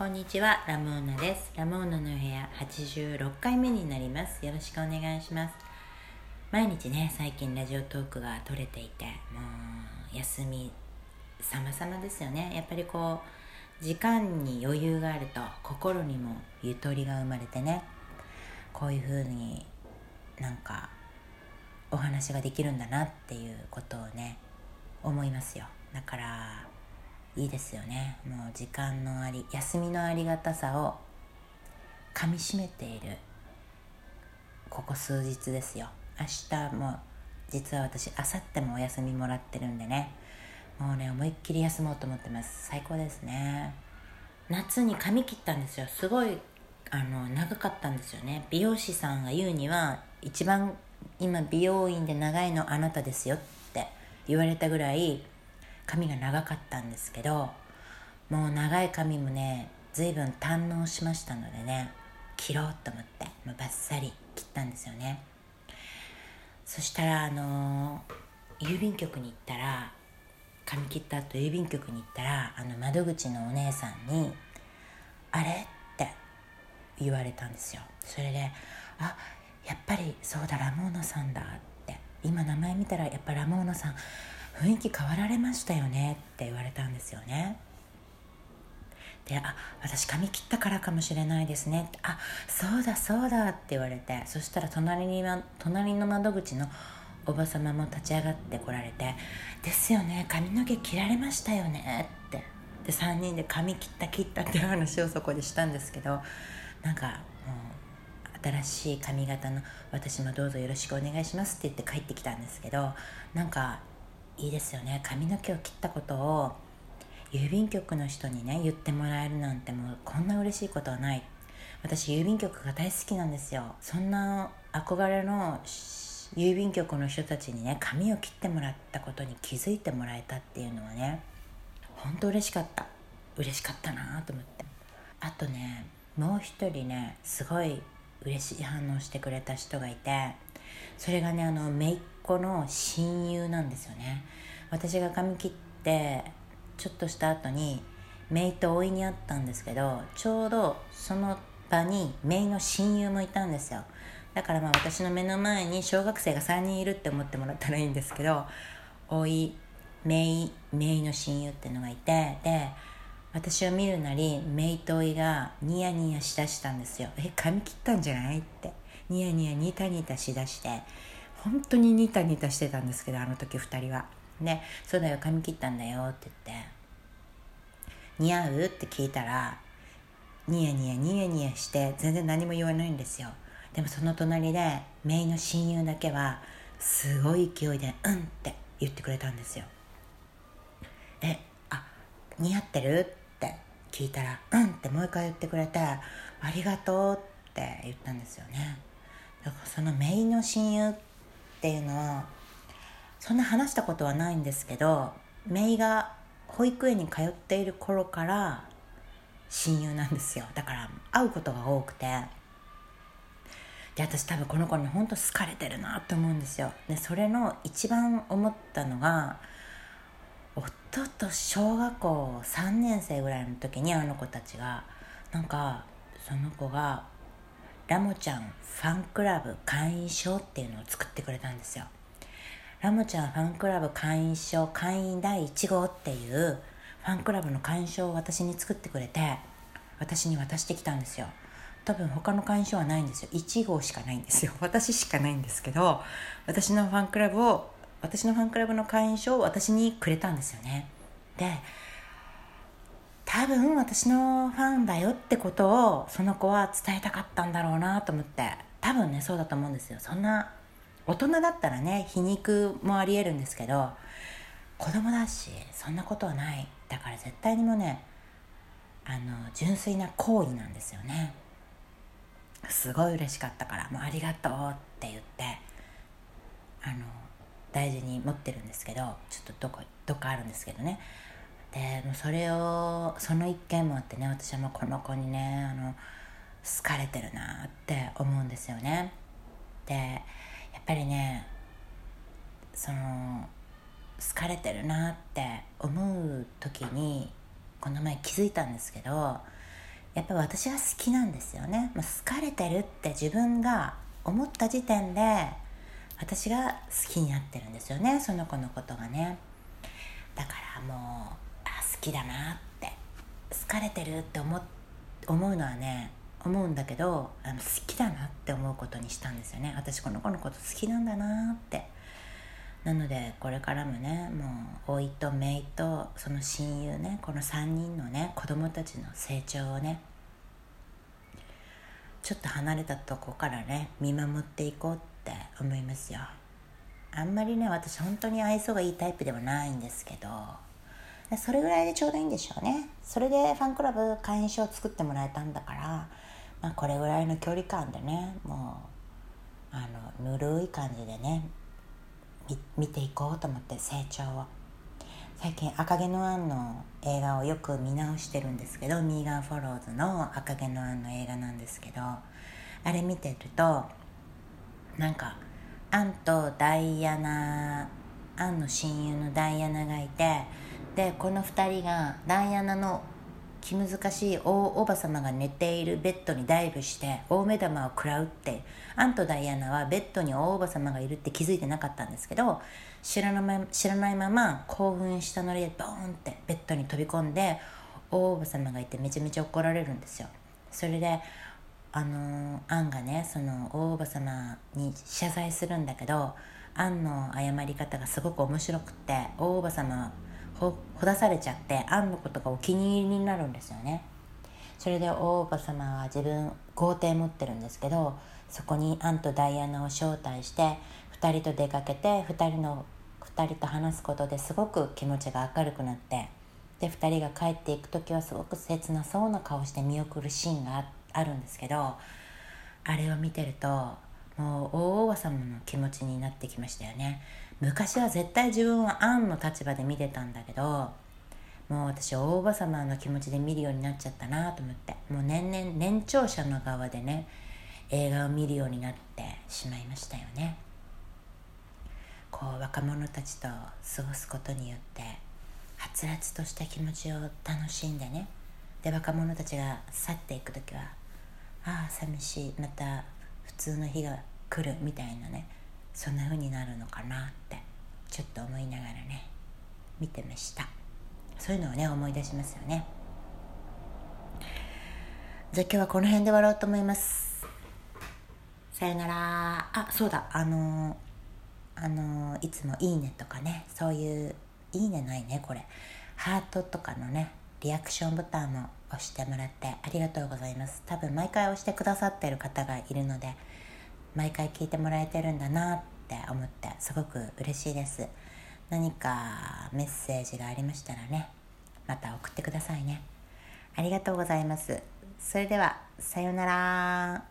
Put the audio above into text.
こんにちは、ラモーナです。ラモーナの部屋86回目になります。よろしくお願いします。毎日ね、最近ラジオトークが取れていて、もう休み様々ですよね。やっぱりこう、時間に余裕があると心にもゆとりが生まれてね、こういう風になんかお話ができるんだなっていうことをね、思いますよ。だから、いいですよね。もう時間のあり休みのありがたさをかみしめている。ここ数日ですよ。明日も実は私明後日もお休みもらってるんでね。もうね思いっきり休もうと思ってます。最高ですね。夏に髪切ったんですよ。すごいあの長かったんですよね。美容師さんが言うには一番今美容院で長いのあなたですよって言われたぐらい髪が長かったんですけどもう長い髪もね随分堪能しましたのでね切ろうと思ってもうバッサリ切ったんですよね。そしたらあのー郵便局に行ったら髪切った後郵便局に行ったらあの窓口のお姉さんに「あれ?」って言われたんですよ。それで「あやっぱりそうだラモーナさんだ」って。今名前見たらやっぱラモーナさん雰囲気変わられましたよねって言われたんですよね。で「あ私髪切ったからかもしれないですね」って「あそうだそうだ」って言われて。そしたら隣に隣の窓口のおば様も立ち上がってこられて「ですよね髪の毛切られましたよね」って。で3人で髪切った切ったっていう話をそこでしたんですけどなんかもう新しい髪型の「私もどうぞよろしくお願いします」って言って帰ってきたんですけどなんかいいですよね。髪の毛を切ったことを郵便局の人にね言ってもらえるなんてもうこんな嬉しいことはない。私郵便局が大好きなんですよ。そんな憧れの郵便局の人たちにね髪を切ってもらったことに気づいてもらえたっていうのはね本当嬉しかった。嬉しかったなと思って。あとねもう一人ねすごい嬉しい反応してくれた人がいてそれがねあの姪っ子の親友なんですよね。私が髪切ってちょっとした後に姪とおいに会ったんですけどちょうどその場に姪の親友もいたんですよ。だからまあ私の目の前に小学生が3人いるって思ってもらったらいいんですけどおい姪姪の親友っていうのがいてで私を見るなり姪とおいがニヤニヤしだしたんですよえ髪切ったんじゃない？って。ニヤニヤニタニタしだして。本当にニタニタしてたんですけどあの時2人は。で「そうだよ髪切ったんだよ」って言って「似合う?」って聞いたらニヤニヤニヤニヤして全然何も言わないんですよ。でもその隣でメイの親友だけはすごい勢いで「うん」って言ってくれたんですよ。えあ似合ってる？って聞いたら「うん」ってもう一回言ってくれて「ありがとう」って言ったんですよね。だからそのメイの親友っていうのはそんな話したことはないんですけどメイが保育園に通っている頃から親友なんですよ。だから会うことが多くて。で私多分この子に本当好かれてるなと思うんですよ。でそれの一番思ったのが夫と小学校3年生ぐらいの時にあの子たちがなんかその子がラモちゃんファンクラブ会員証っていうのを作ってくれたんですよ。ラモちゃんファンクラブ会員証会員第1号っていうファンクラブの会員証を私に作ってくれて私に渡してきたんですよ。多分他の会員証はないんですよ。1号しかないんですよ。私しかないんですけど私のファンクラブを私のファンクラブの会員証を私にくれたんですよね。で多分私のファンだよってことをその子は伝えたかったんだろうなと思って。多分ねそうだと思うんですよ。そんな大人だったらね皮肉もありえるんですけど子供だしそんなことはない。だから絶対にもねあの純粋な行為なんですよね。すごい嬉しかったから「もうありがとう」って言ってあの大事に持ってるんですけどちょっとどこどっかあるんですけどね。でもそれをその一件もあってね私はもうこの子にねあの好かれてるなって思うんですよね。でやっぱりねその好かれてるなって思う時にこの前気づいたんですけどやっぱ私が好きなんですよね、まあ、好かれてるって自分が思った時点で私が好きになってるんですよねその子のことがね。だからもうきだなって好かれてるって思思うのはね思うんだけどあの好きだなって思うことにしたんですよね。私この子のこと好きなんだなって。なのでこれからもねもう甥と姪とその親友ねこの3人のね子供たちの成長をねちょっと離れたとこからね見守っていこうって思いますよ。あんまりね私本当に愛想がいいタイプではないんですけどそれぐらいでちょうどいいんでしょうね。それでファンクラブ会員証を作ってもらえたんだから、まあ、これぐらいの距離感でねもうあのぬるい感じでね見ていこうと思って成長を。最近赤毛のアンの映画をよく見直してるんですけどミーガン・フォローズの赤毛のアンの映画なんですけどあれ見てるとなんかアンとダイアナアンの親友のダイアナがいてでこの2人がダイアナの気難しい大おば様が寝ているベッドにダイブして大目玉を食らうってアンとダイアナはベッドに大おば様がいるって気づいてなかったんですけど知らない知らないまま興奮したノリでボーンってベッドに飛び込んで大おば様がいてめちゃめちゃ怒られるんですよ。それであのアンがねその大おば様に謝罪するんだけどアンの謝り方がすごく面白くって大おば様ほほだされちゃってアンのことがお気に入りになるんですよね。それで大おば様は自分豪邸持ってるんですけどそこにアンとダイアナを招待して2人と出かけて2人の2人と話すことですごく気持ちが明るくなってで2人が帰っていく時はすごく切なそうな顔して見送るシーンがあるんですけどあれを見てるともう大おば様の気持ちになってきましたよね。昔は絶対自分はアンの立場で見てたんだけどもう私大おば様の気持ちで見るようになっちゃったなと思ってもう年々年長者の側でね映画を見るようになってしまいましたよね。こう若者たちと過ごすことによってはつらつとした気持ちを楽しんでねで若者たちが去っていく時はああ寂しいまた普通の日が来るみたいなねそんな風になるのかなってちょっと思いながらね見てました。そういうのをね思い出しますよね。じゃあ今日はこの辺で終わろうと思います。さよなら。あそうだ。あのあのいつも「いいね」とかねそういう「いいね」ないねこれ。ハートとかのねリアクションボタンも押してもらってありがとうございます。多分毎回押してくださってる方がいるので毎回聞いてもらえてるんだなって思ってすごく嬉しいです。何かメッセージがありましたらねまた送ってくださいね。ありがとうございます。それではさようなら。